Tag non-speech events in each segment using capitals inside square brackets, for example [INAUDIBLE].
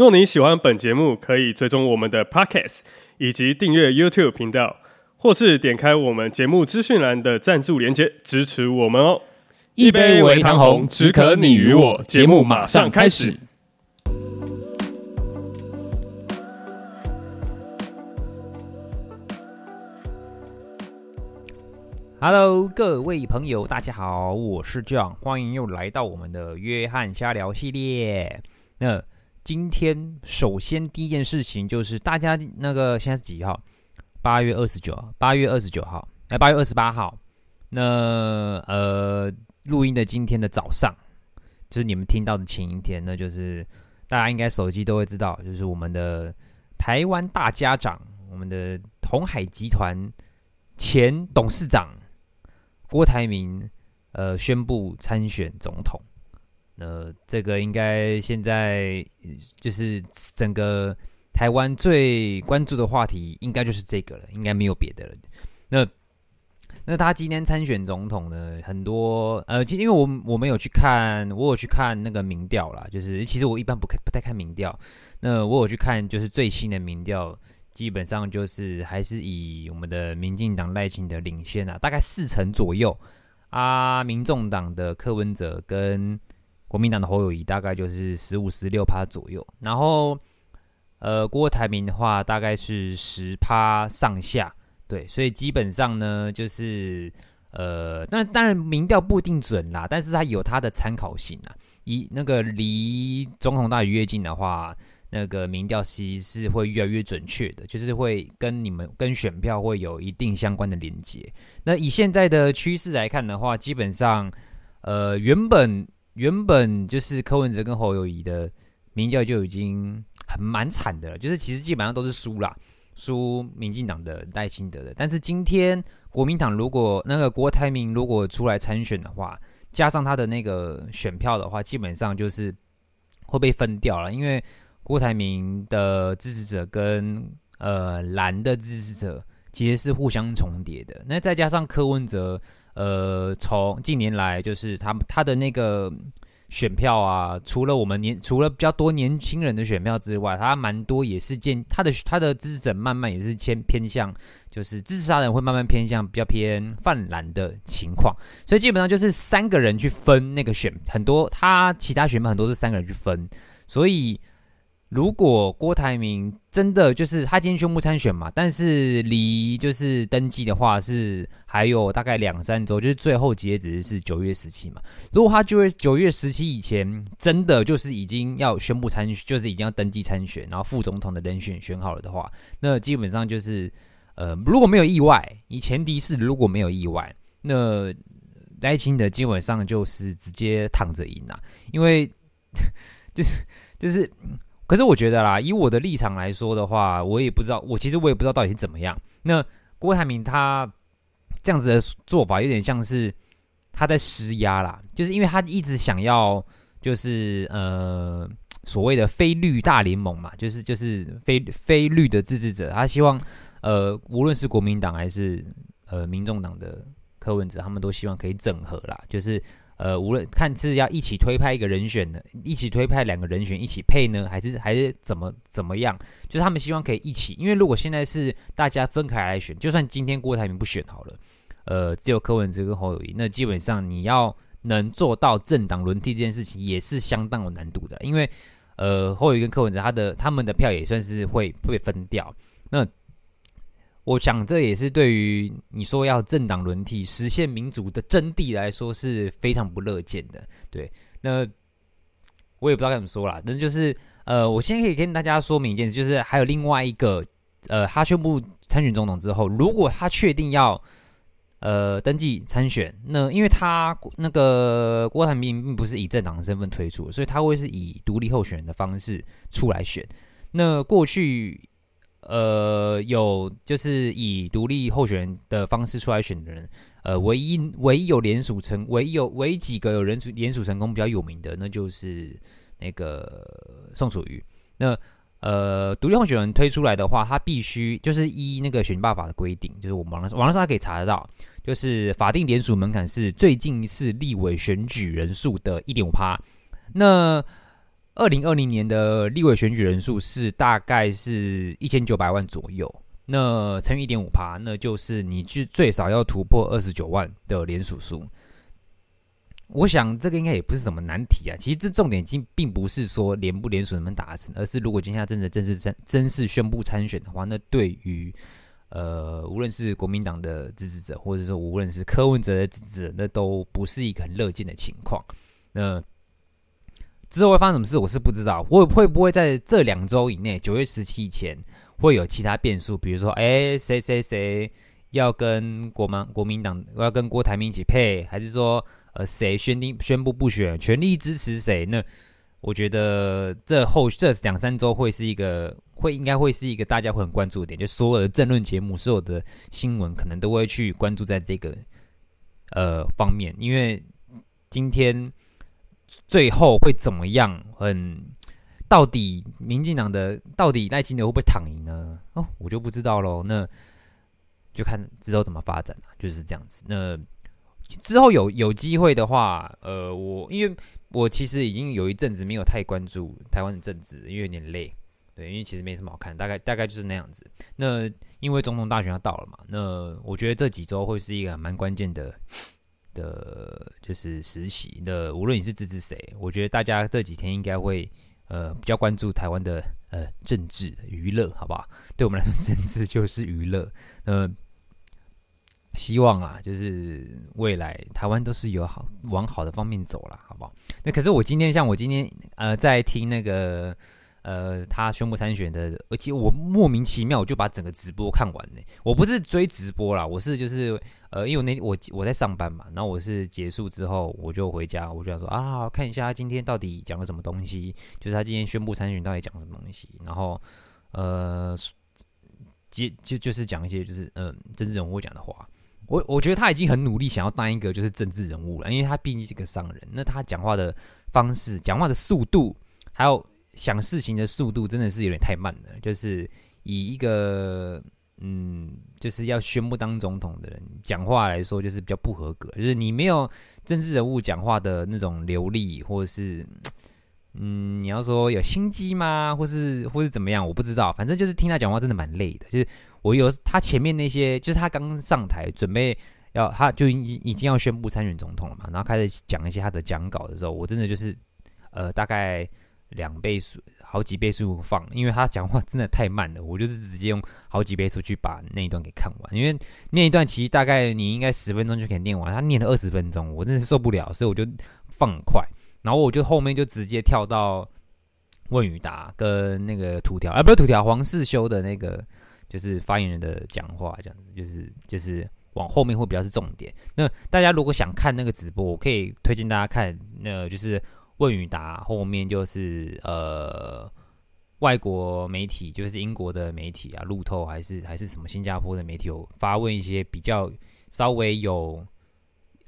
若你喜欢本节目，可以追踪我们的 Podcast，以及订阅 YouTube 频道，或是点开我们节目资讯栏的赞助链接支持我们哦。一杯为糖红，只可你与我。节目马上开始。Hello，各位朋友，大家好，我是 John，欢迎又来到我们的约翰瞎聊系列。那今天首先第一件事情就是大家那个现在是几号？八月二十九，八月二十九号，哎，八月二十八号。那呃，录音的今天的早上，就是你们听到的前一天，那就是大家应该手机都会知道，就是我们的台湾大家长，我们的鸿海集团前董事长郭台铭，呃，宣布参选总统。呃，这个应该现在就是整个台湾最关注的话题，应该就是这个了，应该没有别的了。那那他今天参选总统呢？很多呃，其实因为我我没有去看，我有去看那个民调啦，就是其实我一般不看不太看民调。那我有去看，就是最新的民调，基本上就是还是以我们的民进党赖清德领先啊，大概四成左右啊，民众党的柯文哲跟。国民党的侯友谊大概就是十五、十六趴左右，然后，呃，郭台铭的话大概是十趴上下，对，所以基本上呢，就是，呃，但当然民调不一定准啦，但是它有它的参考性啊。以那个离总统大选越近的话，那个民调其实是会越来越准确的，就是会跟你们跟选票会有一定相关的连接。那以现在的趋势来看的话，基本上，呃，原本。原本就是柯文哲跟侯友宜的民调就已经很蛮惨的了，就是其实基本上都是输啦，输民进党的赖清德的。但是今天国民党如果那个郭台铭如果出来参选的话，加上他的那个选票的话，基本上就是会被分掉了，因为郭台铭的支持者跟呃蓝的支持者其实是互相重叠的。那再加上柯文哲。呃，从近年来就是他他的那个选票啊，除了我们年除了比较多年轻人的选票之外，他蛮多也是见他的他的支持者慢慢也是偏偏向，就是支持他人会慢慢偏向比较偏泛蓝的情况，所以基本上就是三个人去分那个选很多，他其他选票很多是三个人去分，所以。如果郭台铭真的就是他今天宣布参选嘛，但是离就是登记的话是还有大概两三周，就是最后截止是九月十七嘛。如果他九月九月十七以前真的就是已经要宣布参，就是已经要登记参选，然后副总统的人选选好了的话，那基本上就是呃如果没有意外，以前提是如果没有意外，那赖清德基本上就是直接躺着赢啊，因为就是 [LAUGHS] 就是。可是我觉得啦，以我的立场来说的话，我也不知道，我其实我也不知道到底是怎么样。那郭台铭他这样子的做法，有点像是他在施压啦，就是因为他一直想要，就是呃所谓的非绿大联盟嘛，就是就是非非绿的支持者，他希望呃无论是国民党还是呃民众党的柯文哲，他们都希望可以整合啦，就是。呃，无论看是要一起推派一个人选呢，一起推派两个人选一起配呢，还是还是怎么怎么样？就是他们希望可以一起，因为如果现在是大家分开来选，就算今天郭台铭不选好了，呃，只有柯文哲跟侯友谊，那基本上你要能做到政党轮替这件事情，也是相当有难度的，因为呃，侯友谊跟柯文哲他的他们的票也算是会会分掉，那。我想这也是对于你说要政党轮替、实现民主的真谛来说是非常不乐见的。对，那我也不知道该怎么说啦。那就是呃，我先可以跟大家说明一件事，就是还有另外一个呃，他宣布参选总统之后，如果他确定要呃登记参选。那因为他那个郭台铭并不是以政党的身份推出，所以他会是以独立候选人的方式出来选。那过去呃有就是以独立候选人的方式出来选的人，呃唯一唯一有联署成唯一有唯几个有人联署成功比较有名的，那就是那个宋楚瑜。那呃，独立候选人推出来的话，他必须就是依那个选罢法的规定，就是我们网上网络上可以查得到，就是法定联署门槛是最近一次立委选举人数的一点五趴。那二零二零年的立委选举人数是大概是一千九百万左右，那乘以一点五趴，那就是你最最少要突破二十九万的连署数。我想这个应该也不是什么难题啊。其实这重点并并不是说连不连署能不能达成，而是如果今天真的正式正正式宣布参选的话，那对于呃无论是国民党的支持者，或者说无论是柯文哲的支持者，那都不是一个很乐见的情况。那之后会发生什么事，我是不知道。会会不会在这两周以内，九月十七以前会有其他变数？比如说，哎，谁谁谁要跟国民国民党要跟郭台铭一起配，还是说？呃，谁宣定宣布不选，全力支持谁？那我觉得这后这两三周会是一个会应该会是一个大家会很关注的点，就所有的政论节目、所有的新闻可能都会去关注在这个呃方面，因为今天最后会怎么样？很到底民进党的到底赖清德会不会躺赢呢？哦，我就不知道喽。那就看之后怎么发展了，就是这样子。那。之后有有机会的话，呃，我因为我其实已经有一阵子没有太关注台湾的政治，因为有点累，对，因为其实没什么好看，大概大概就是那样子。那因为总统大选要到了嘛，那我觉得这几周会是一个蛮关键的的，就是实习的。无论你是支持谁，我觉得大家这几天应该会呃比较关注台湾的呃政治娱乐，好不好？对我们来说，[LAUGHS] 政治就是娱乐。呃。希望啊，就是未来台湾都是有好往好的方面走了，好不好？那可是我今天像我今天呃在听那个呃他宣布参选的，而且我莫名其妙我就把整个直播看完呢。我不是追直播啦，我是就是呃因为我那我我在上班嘛，然后我是结束之后我就回家，我就想说啊看一下他今天到底讲了什么东西，就是他今天宣布参选到底讲什么东西，然后呃接就就是讲一些就是嗯政治人物讲的话。我我觉得他已经很努力，想要当一个就是政治人物了，因为他毕竟是个商人。那他讲话的方式、讲话的速度，还有想事情的速度，真的是有点太慢了。就是以一个嗯，就是要宣布当总统的人讲话来说，就是比较不合格。就是你没有政治人物讲话的那种流利，或者是嗯，你要说有心机吗？或是或是怎么样？我不知道。反正就是听他讲话真的蛮累的，就是。我有他前面那些，就是他刚上台准备要，他就已已经要宣布参选总统了嘛，然后开始讲一些他的讲稿的时候，我真的就是呃大概两倍速、好几倍速放，因为他讲话真的太慢了，我就是直接用好几倍速去把那一段给看完，因为那一段其实大概你应该十分钟就可以念完，他念了二十分钟，我真是受不了，所以我就放快，然后我就后面就直接跳到问与答跟那个图条，啊不是图条，黄世修的那个。就是发言人的讲话这样子，就是就是往后面会比较是重点。那大家如果想看那个直播，我可以推荐大家看，那就是问与答后面就是呃外国媒体，就是英国的媒体啊，路透还是还是什么新加坡的媒体有发问一些比较稍微有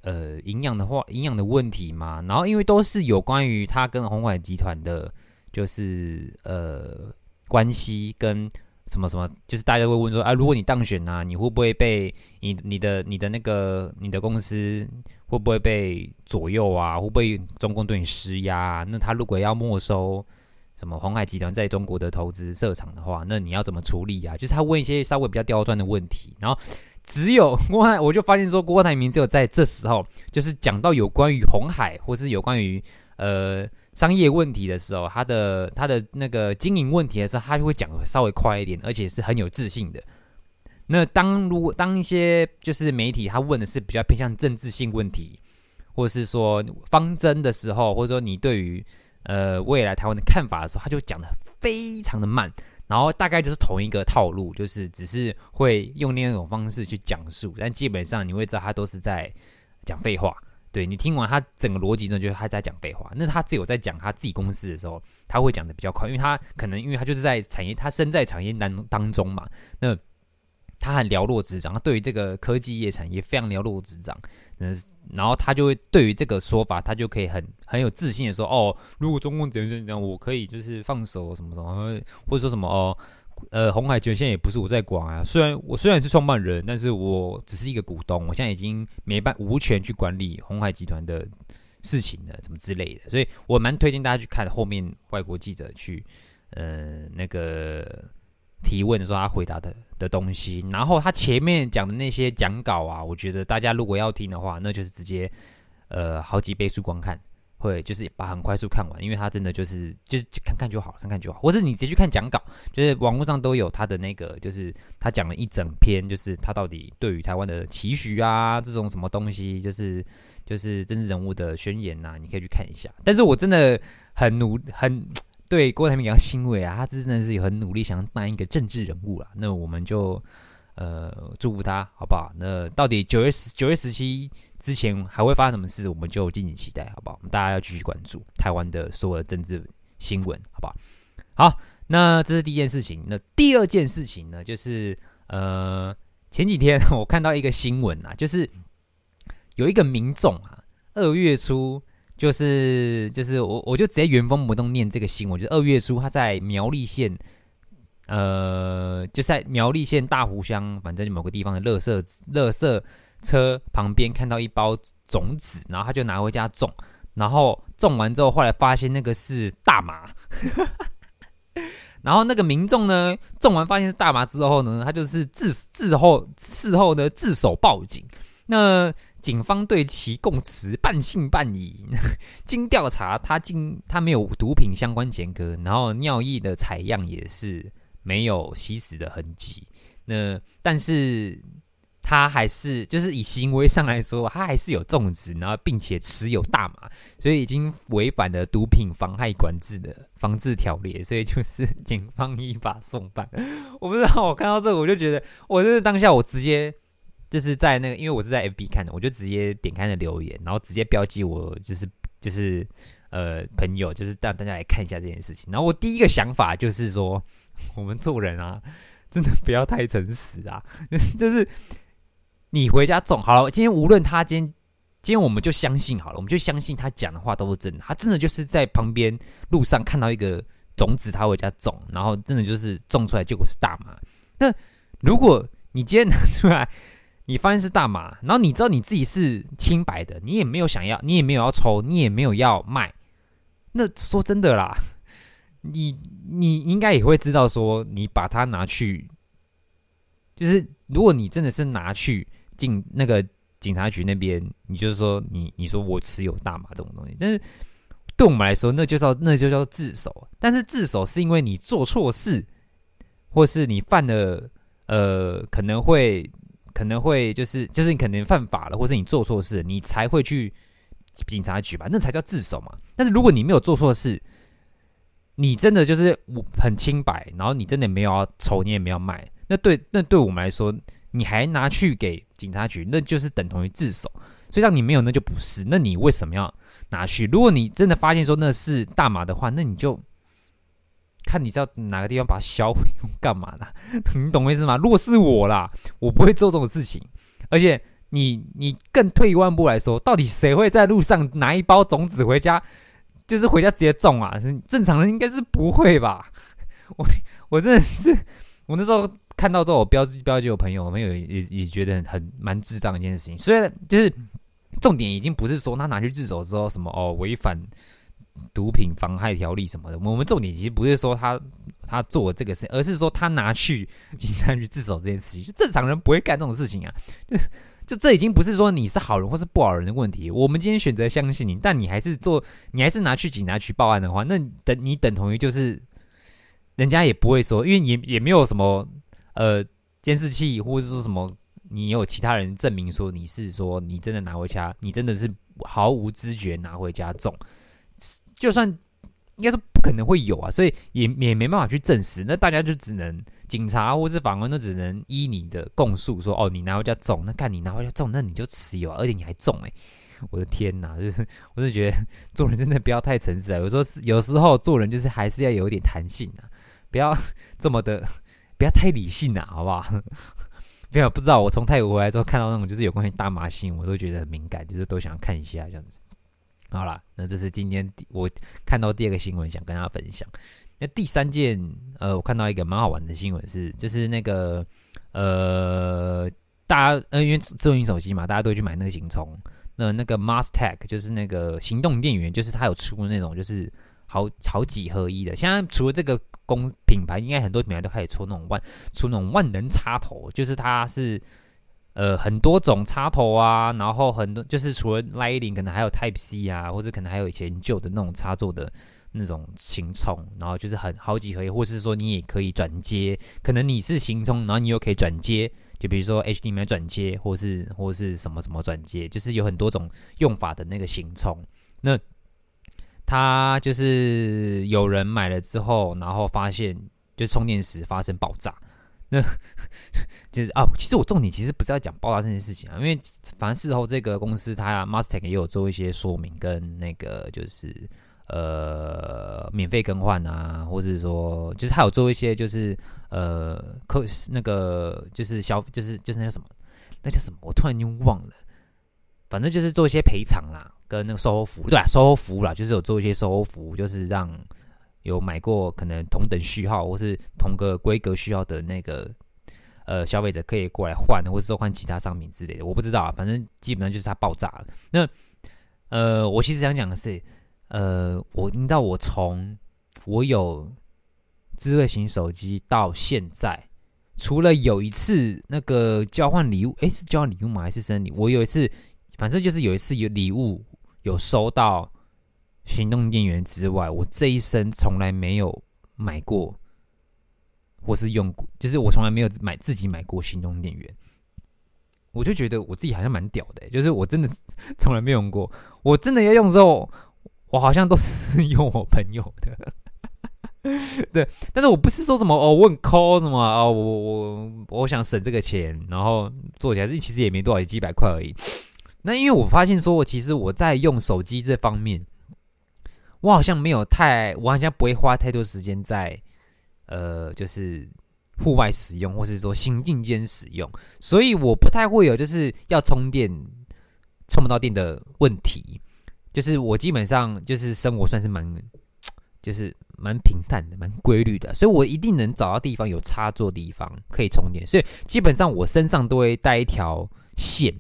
呃营养的话，营养的问题嘛。然后因为都是有关于他跟鸿海集团的，就是呃关系跟。什么什么，就是大家会问说，啊，如果你当选啊，你会不会被你你的你的那个你的公司会不会被左右啊？会不会中共对你施压？那他如果要没收什么鸿海集团在中国的投资设厂的话，那你要怎么处理啊？就是他问一些稍微比较刁钻的问题，然后只有 [LAUGHS] 郭台，我就发现说郭台铭只有在这时候，就是讲到有关于红海或是有关于呃。商业问题的时候，他的他的那个经营问题的时候，他就会讲的稍微快一点，而且是很有自信的。那当如果当一些就是媒体他问的是比较偏向政治性问题，或是说方针的时候，或者说你对于呃未来台湾的看法的时候，他就讲的非常的慢，然后大概就是同一个套路，就是只是会用另一种方式去讲述，但基本上你会知道他都是在讲废话。对，你听完他整个逻辑呢，就是他在讲废话。那他只有在讲他自己公司的时候，他会讲的比较快，因为他可能因为他就是在产业，他身在产业当当中嘛。那他很了若指掌，他对于这个科技业产业非常了若指掌。嗯，然后他就会对于这个说法，他就可以很很有自信的说：“哦，如果中共怎样怎样，我可以就是放手什么什么，或者说什么哦，呃，红海权现在也不是我在管啊。虽然我虽然是创办人，但是我只是一个股东，我现在已经没办无权去管理红海集团的事情了，什么之类的。所以我蛮推荐大家去看后面外国记者去，呃，那个。”提问的时候，他回答的的东西，然后他前面讲的那些讲稿啊，我觉得大家如果要听的话，那就是直接呃好几倍速观看，会就是把很快速看完，因为他真的就是就是看看就好，看看就好，或是你直接去看讲稿，就是网络上都有他的那个，就是他讲了一整篇，就是他到底对于台湾的期许啊，这种什么东西，就是就是政治人物的宣言呐、你可以去看一下。但是我真的很努很。对郭台铭感到欣慰啊，他真的是很努力，想要当一个政治人物啊。那我们就呃祝福他，好不好？那到底九月十九月十七之前还会发生什么事，我们就敬请期待，好不好？我们大家要继续关注台湾的所有的政治新闻，好不好？好，那这是第一件事情。那第二件事情呢，就是呃前几天我看到一个新闻啊，就是有一个民众啊，二月初。就是就是我我就直接原封不动念这个新闻，就是二月初他在苗栗县，呃，就在苗栗县大湖乡，反正某个地方的垃圾垃圾车旁边看到一包种子，然后他就拿回家种，然后种完之后，后来发现那个是大麻，[LAUGHS] 然后那个民众呢，种完发现是大麻之后呢，他就是自自后事后呢自首报警，那。警方对其供词半信半疑，[LAUGHS] 经调查，他竟他没有毒品相关前科，然后尿液的采样也是没有吸食的痕迹。那但是他还是就是以行为上来说，他还是有种植，然后并且持有大麻，所以已经违反了毒品妨害管制的防治条例，所以就是警方依法送办。我不知道，我看到这个我就觉得，我就是当下我直接。就是在那个，因为我是在 FB 看的，我就直接点开了留言，然后直接标记我就是就是呃朋友，就是让大家来看一下这件事情。然后我第一个想法就是说，[LAUGHS] 我们做人啊，真的不要太诚实啊，[LAUGHS] 就是你回家种好了，今天无论他今天今天我们就相信好了，我们就相信他讲的话都是真的，他真的就是在旁边路上看到一个种子，他回家种，然后真的就是种出来结果是大麻。那如果你今天拿出来，[LAUGHS] 你发现是大麻，然后你知道你自己是清白的，你也没有想要，你也没有要抽，你也没有要卖。那说真的啦，你你应该也会知道，说你把它拿去，就是如果你真的是拿去进那个警察局那边，你就是说你你说我持有大麻这种东西，但是对我们来说，那就叫那就叫自首。但是自首是因为你做错事，或是你犯了呃可能会。可能会就是就是你可能犯法了，或是你做错事，你才会去警察局吧，那才叫自首嘛。但是如果你没有做错事，你真的就是我很清白，然后你真的没有要抽，你也没有卖，那对那对我们来说，你还拿去给警察局，那就是等同于自首。所以让你没有，那就不是。那你为什么要拿去？如果你真的发现说那是大麻的话，那你就。看你知道哪个地方把它销毁干嘛呢？[LAUGHS] 你懂我意思吗？如果是我啦，我不会做这种事情。而且你你更退一万步来说，到底谁会在路上拿一包种子回家，就是回家直接种啊？正常人应该是不会吧？[LAUGHS] 我我真的是，我那时候看到之后，我标记标记我朋友，我朋友也也觉得很蛮智障一件事情。虽然就是重点已经不是说他拿去自首之后什么哦违反。毒品妨害条例什么的，我们重点其实不是说他他做这个事，而是说他拿去 [LAUGHS] 警察局自首这件事情，就正常人不会干这种事情啊。就这已经不是说你是好人或是不好人的问题。我们今天选择相信你，但你还是做，你还是拿去警察局报案的话，那等你等同于就是人家也不会说，因为也也没有什么呃监视器，或者说什么你有其他人证明说你是说你真的拿回家，你真的是毫无知觉拿回家种。就算应该说不可能会有啊，所以也也没办法去证实。那大家就只能警察或是法官都只能依你的供述说，哦，你拿回家种，那看你拿回家种，那你就持有，而且你还种哎、我的天哪！就是我是觉得做人真的不要太诚实啊，有时候有时候做人就是还是要有一点弹性啊，不要这么的，不要太理性啊，好不好？没有不知道，我从泰国回来之后看到那种就是有关于大麻新闻，我都觉得很敏感，就是都想看一下这样子。好了，那这是今天我看到第二个新闻，想跟大家分享。那第三件，呃，我看到一个蛮好玩的新闻是，就是那个呃，大家呃，因为智能手机嘛，大家都去买那个行充。那那个 Mustang 就是那个行动电源，就是它有出那种就是好好几合一的。现在除了这个公品牌，应该很多品牌都开始出那种万出那种万能插头，就是它是。呃，很多种插头啊，然后很多就是除了 Lightning，可能还有 Type C 啊，或者可能还有以前旧的那种插座的那种行充，然后就是很好几合一，或是说你也可以转接，可能你是行充，然后你又可以转接，就比如说 HDMI 转接，或是或是什么什么转接，就是有很多种用法的那个行充。那它就是有人买了之后，然后发现就充电时发生爆炸。那 [LAUGHS] 就是啊，其实我重点其实不是要讲爆炸这件事情啊，因为反正事后这个公司它 Mustang 也有做一些说明，跟那个就是呃免费更换啊，或者说就是它有做一些就是呃客那个就是消就是就是那叫什么那叫什么，我突然间忘了，反正就是做一些赔偿啦，跟那个售后服务对吧？售后服务啦，就是有做一些售后服务，就是让。有买过可能同等序号或是同个规格序号的那个呃消费者可以过来换，或者说换其他商品之类的，我不知道啊，反正基本上就是它爆炸了。那呃，我其实想讲的是，呃，我听到我从我有智慧型手机到现在，除了有一次那个交换礼物，诶，是交换礼物吗？还是生日？我有一次，反正就是有一次有礼物有收到。行动电源之外，我这一生从来没有买过，或是用过，就是我从来没有买自己买过行动电源。我就觉得我自己好像蛮屌的，就是我真的从来没用过。我真的要用的时候，我好像都是用我朋友的。[LAUGHS] 对，但是我不是说什么哦，我很抠什么哦，我我我想省这个钱，然后做起来其实也没多少，几百块而已。那因为我发现说，其实我在用手机这方面。我好像没有太，我好像不会花太多时间在，呃，就是户外使用，或是说行进间使用，所以我不太会有就是要充电充不到电的问题。就是我基本上就是生活算是蛮，就是蛮平淡的，蛮规律的，所以我一定能找到地方有插座的地方可以充电，所以基本上我身上都会带一条线。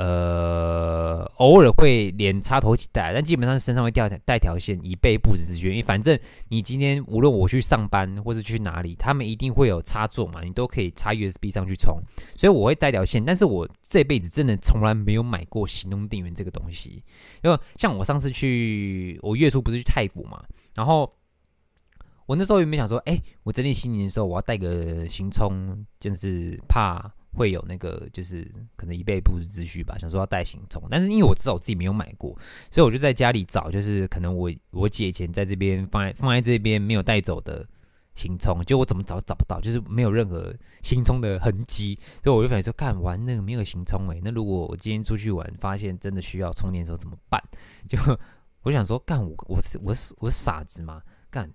呃，偶尔会连插头一起带，但基本上身上会带带条线，以备不时之需。因为反正你今天无论我去上班或是去哪里，他们一定会有插座嘛，你都可以插 USB 上去充。所以我会带条线，但是我这辈子真的从来没有买过行动电源这个东西。因为像我上次去，我月初不是去泰国嘛，然后我那时候有没有想说，哎、我整理行李的时候我要带个行充，就是怕。会有那个，就是可能一备不时之需吧。想说要带行充，但是因为我知道我自己没有买过，所以我就在家里找，就是可能我我姐以前在这边放在放在这边没有带走的行充，就我怎么找找不到，就是没有任何行充的痕迹，所以我就想说，干完那个没有行充诶，那如果我今天出去玩，发现真的需要充电的时候怎么办？[LAUGHS] 就我想说，干我我我是我是傻子吗？干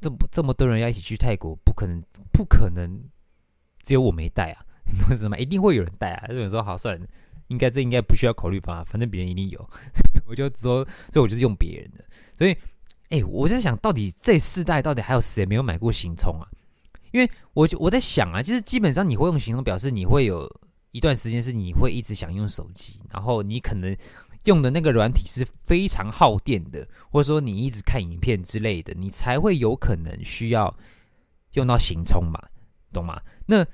这么这么多人要一起去泰国，不可能不可能只有我没带啊！[LAUGHS] 为什么一定会有人带啊？有人说好算了，应该这应该不需要考虑吧，反正别人一定有，[LAUGHS] 我就说，所以我就是用别人的。所以，哎、我在想到底这四代到底还有谁没有买过行充啊？因为我我在想啊，就是基本上你会用行充，表示你会有一段时间是你会一直想用手机，然后你可能用的那个软体是非常耗电的，或者说你一直看影片之类的，你才会有可能需要用到行充嘛，懂吗？那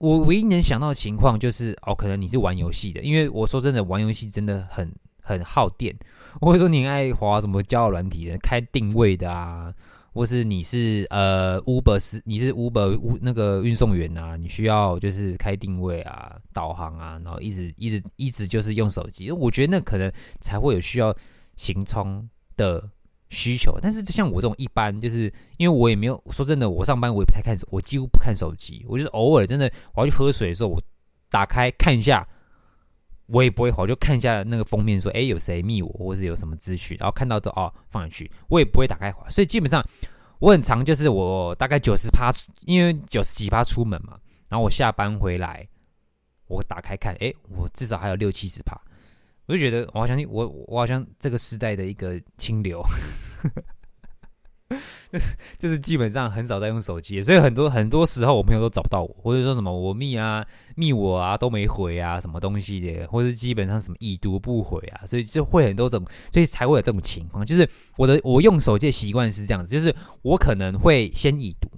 我唯一能想到的情况就是，哦，可能你是玩游戏的，因为我说真的，玩游戏真的很很耗电。或者说你爱滑什么交友软体的，开定位的啊，或是你是呃 Uber 是你是 Uber 那个运送员啊，你需要就是开定位啊、导航啊，然后一直一直一直就是用手机。我觉得那可能才会有需要行充的需求。但是就像我这种一般，就是因为我也没有说真的，我上班我也不太看手，我几乎不看手机。我就是偶尔真的我要去喝水的时候，我打开看一下，我也不会滑，我就看一下那个封面说，哎，有谁密我，或是有什么资讯，然后看到的哦放进去，我也不会打开滑。所以基本上我很常就是我大概九十趴，因为九十几趴出门嘛，然后我下班回来，我打开看，哎，我至少还有六七十趴。我就觉得，我好像我我好像这个时代的一个清流，[LAUGHS] 就是基本上很少在用手机，所以很多很多时候我朋友都找不到我，或者说什么我密啊密我啊都没回啊，什么东西的，或者基本上什么已读不回啊，所以就会很多种，所以才会有这种情况。就是我的我用手机的习惯是这样子，就是我可能会先已读，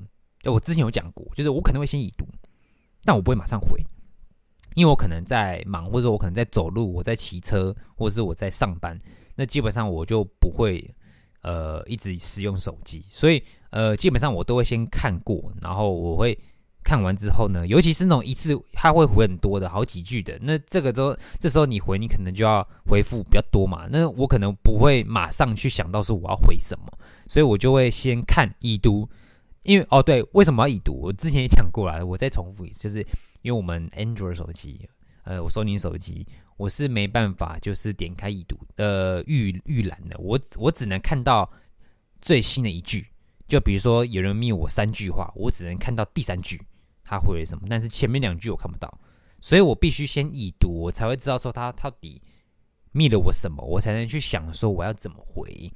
我之前有讲过，就是我可能会先已读，但我不会马上回。因为我可能在忙，或者我可能在走路，我在骑车，或者是我在上班，那基本上我就不会呃一直使用手机，所以呃基本上我都会先看过，然后我会看完之后呢，尤其是那种一次他会回很多的好几句的，那这个时候这时候你回你可能就要回复比较多嘛，那我可能不会马上去想到说我要回什么，所以我就会先看已读，因为哦对，为什么要已读？我之前也讲过了，我再重复一次，就是。因为我们 Android 手机，呃，我索尼手机，我是没办法就是点开已读呃预预览的，我我只能看到最新的一句，就比如说有人密我三句话，我只能看到第三句他回了什么，但是前面两句我看不到，所以我必须先已读，我才会知道说他到底密了我什么，我才能去想说我要怎么回。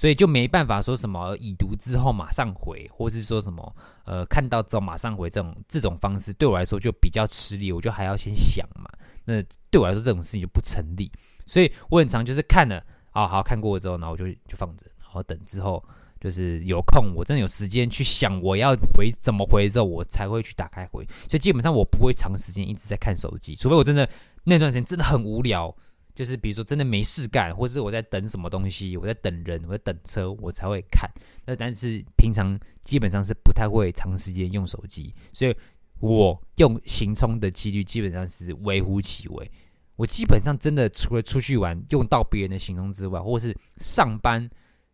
所以就没办法说什么已读之后马上回，或是说什么呃看到之后马上回这种这种方式，对我来说就比较吃力，我就还要先想嘛。那对我来说这种事情就不成立。所以我很常就是看了啊，好看过之后，然后我就就放着，然后等之后就是有空，我真的有时间去想我要回怎么回之后，我才会去打开回。所以基本上我不会长时间一直在看手机，除非我真的那段时间真的很无聊。就是比如说真的没事干，或是我在等什么东西，我在等人，我在等车，我才会看。那但是平常基本上是不太会长时间用手机，所以我用行充的几率基本上是微乎其微。我基本上真的除了出去玩用到别人的行充之外，或是上班，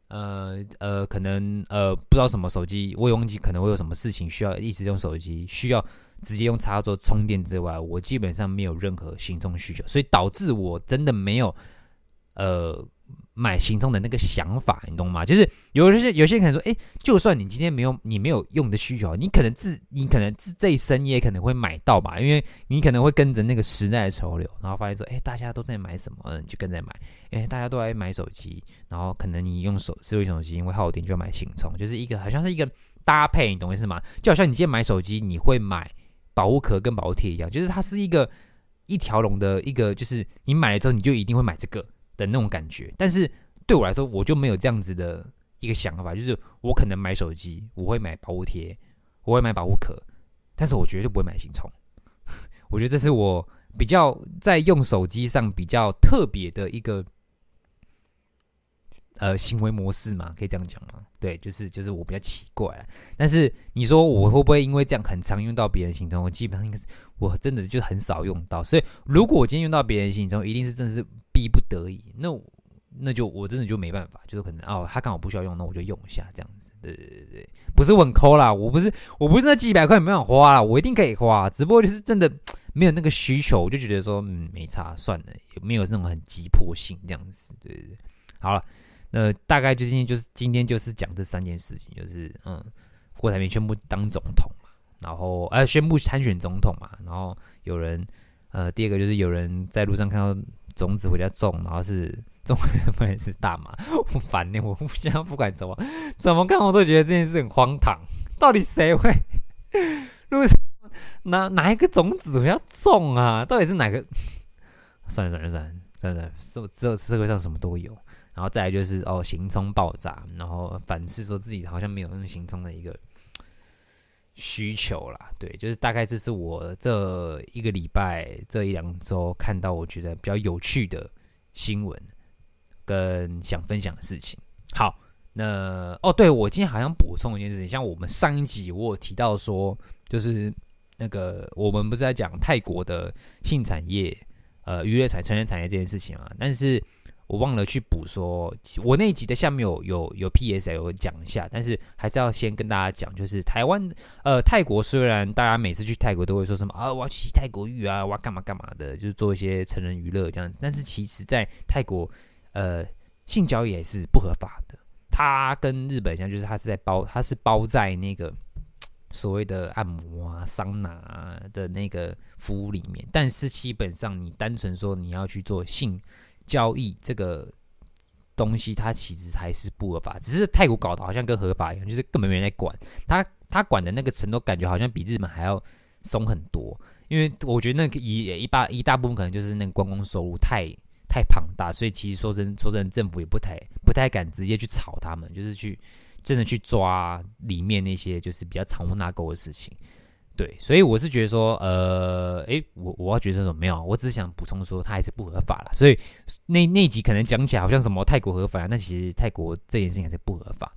呃呃，可能呃不知道什么手机，我也忘记可能会有什么事情需要一直用手机，需要。直接用插座充电之外，我基本上没有任何行充需求，所以导致我真的没有呃买行充的那个想法，你懂吗？就是有些有些人可能说，哎，就算你今天没有你没有用的需求，你可能自你可能自这一生你也可能会买到吧，因为你可能会跟着那个时代的潮流，然后发现说，哎，大家都在买什么，你就跟着买，哎，大家都在买手机，然后可能你用手智慧手机因为耗电就要买行充，就是一个好像是一个搭配，你懂意思吗？就好像你今天买手机，你会买。保护壳跟保护贴一样，就是它是一个一条龙的一个，就是你买了之后你就一定会买这个的那种感觉。但是对我来说，我就没有这样子的一个想法，就是我可能买手机，我会买保护贴，我会买保护壳，但是我绝对不会买行充。我觉得这是我比较在用手机上比较特别的一个。呃，行为模式嘛，可以这样讲吗？对，就是就是我比较奇怪。但是你说我会不会因为这样很常用到别人行充？我基本上应该是我真的就很少用到。所以如果我今天用到别人行充，一定是真的是逼不得已。那那就我真的就没办法，就是可能哦，他刚好不需要用，那我就用一下这样子。对对对对，不是很抠啦，我不是我不是那几百块没办法花啦，我一定可以花，只不过就是真的没有那个需求，我就觉得说嗯没差算了，也没有那种很急迫性这样子。对对对，好了。那，大概就今天就是今天就是讲这三件事情，就是嗯，郭台铭宣布当总统嘛，然后呃宣布参选总统嘛，然后有人呃第二个就是有人在路上看到种子回家种，然后是种不是大麻，我烦呢，我现在不管怎么怎么看我都觉得这件事很荒唐，到底谁会路上哪哪一个种子回家种啊？到底是哪个？算了算了算了算了，是不这社会上什么都有。然后再来就是哦，行充爆炸，然后反思说自己好像没有用行充的一个需求啦。对，就是大概这是我这一个礼拜这一两周看到我觉得比较有趣的新闻跟想分享的事情。好，那哦，对，我今天好像补充一件事情，像我们上一集我有提到说，就是那个我们不是在讲泰国的性产业、呃娱乐产、成人产业这件事情嘛，但是。我忘了去补说，我那一集的下面有有有 PS 有讲一下，但是还是要先跟大家讲，就是台湾呃泰国虽然大家每次去泰国都会说什么啊我要去洗泰国浴啊我要干嘛干嘛的，就是做一些成人娱乐这样子，但是其实在泰国呃性交易也是不合法的，它跟日本一样，就是它是在包它是包在那个。所谓的按摩啊、桑拿啊的那个服务里面，但是基本上你单纯说你要去做性交易这个东西，它其实还是不合法。只是泰国搞得好像跟合法一样，就是根本没人在管。他他管的那个程度，感觉好像比日本还要松很多。因为我觉得那个一一大一大部分可能就是那个观光收入太太庞大，所以其实说真说真，政府也不太不太敢直接去炒他们，就是去。真的去抓里面那些就是比较藏污纳垢的事情，对，所以我是觉得说，呃，诶，我我要觉得说没有，我只是想补充说它还是不合法了。所以那那集可能讲起来好像什么泰国合法，但其实泰国这件事情还是不合法。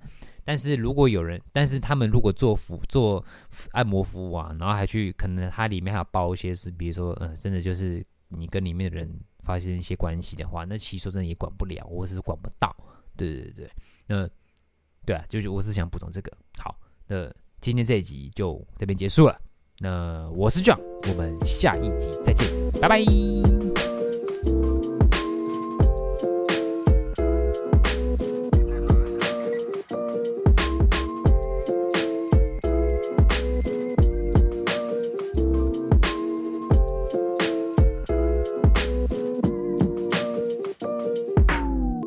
但是如果有人，但是他们如果做服做按摩服务啊，然后还去可能它里面还有包一些是，比如说，嗯、真的就是你跟里面的人发生一些关系的话，那其实说真的也管不了，或是管不到。对对对，那。对啊，就是我是想补充这个。好，那今天这一集就这边结束了。那我是 John，我们下一集再见，拜拜。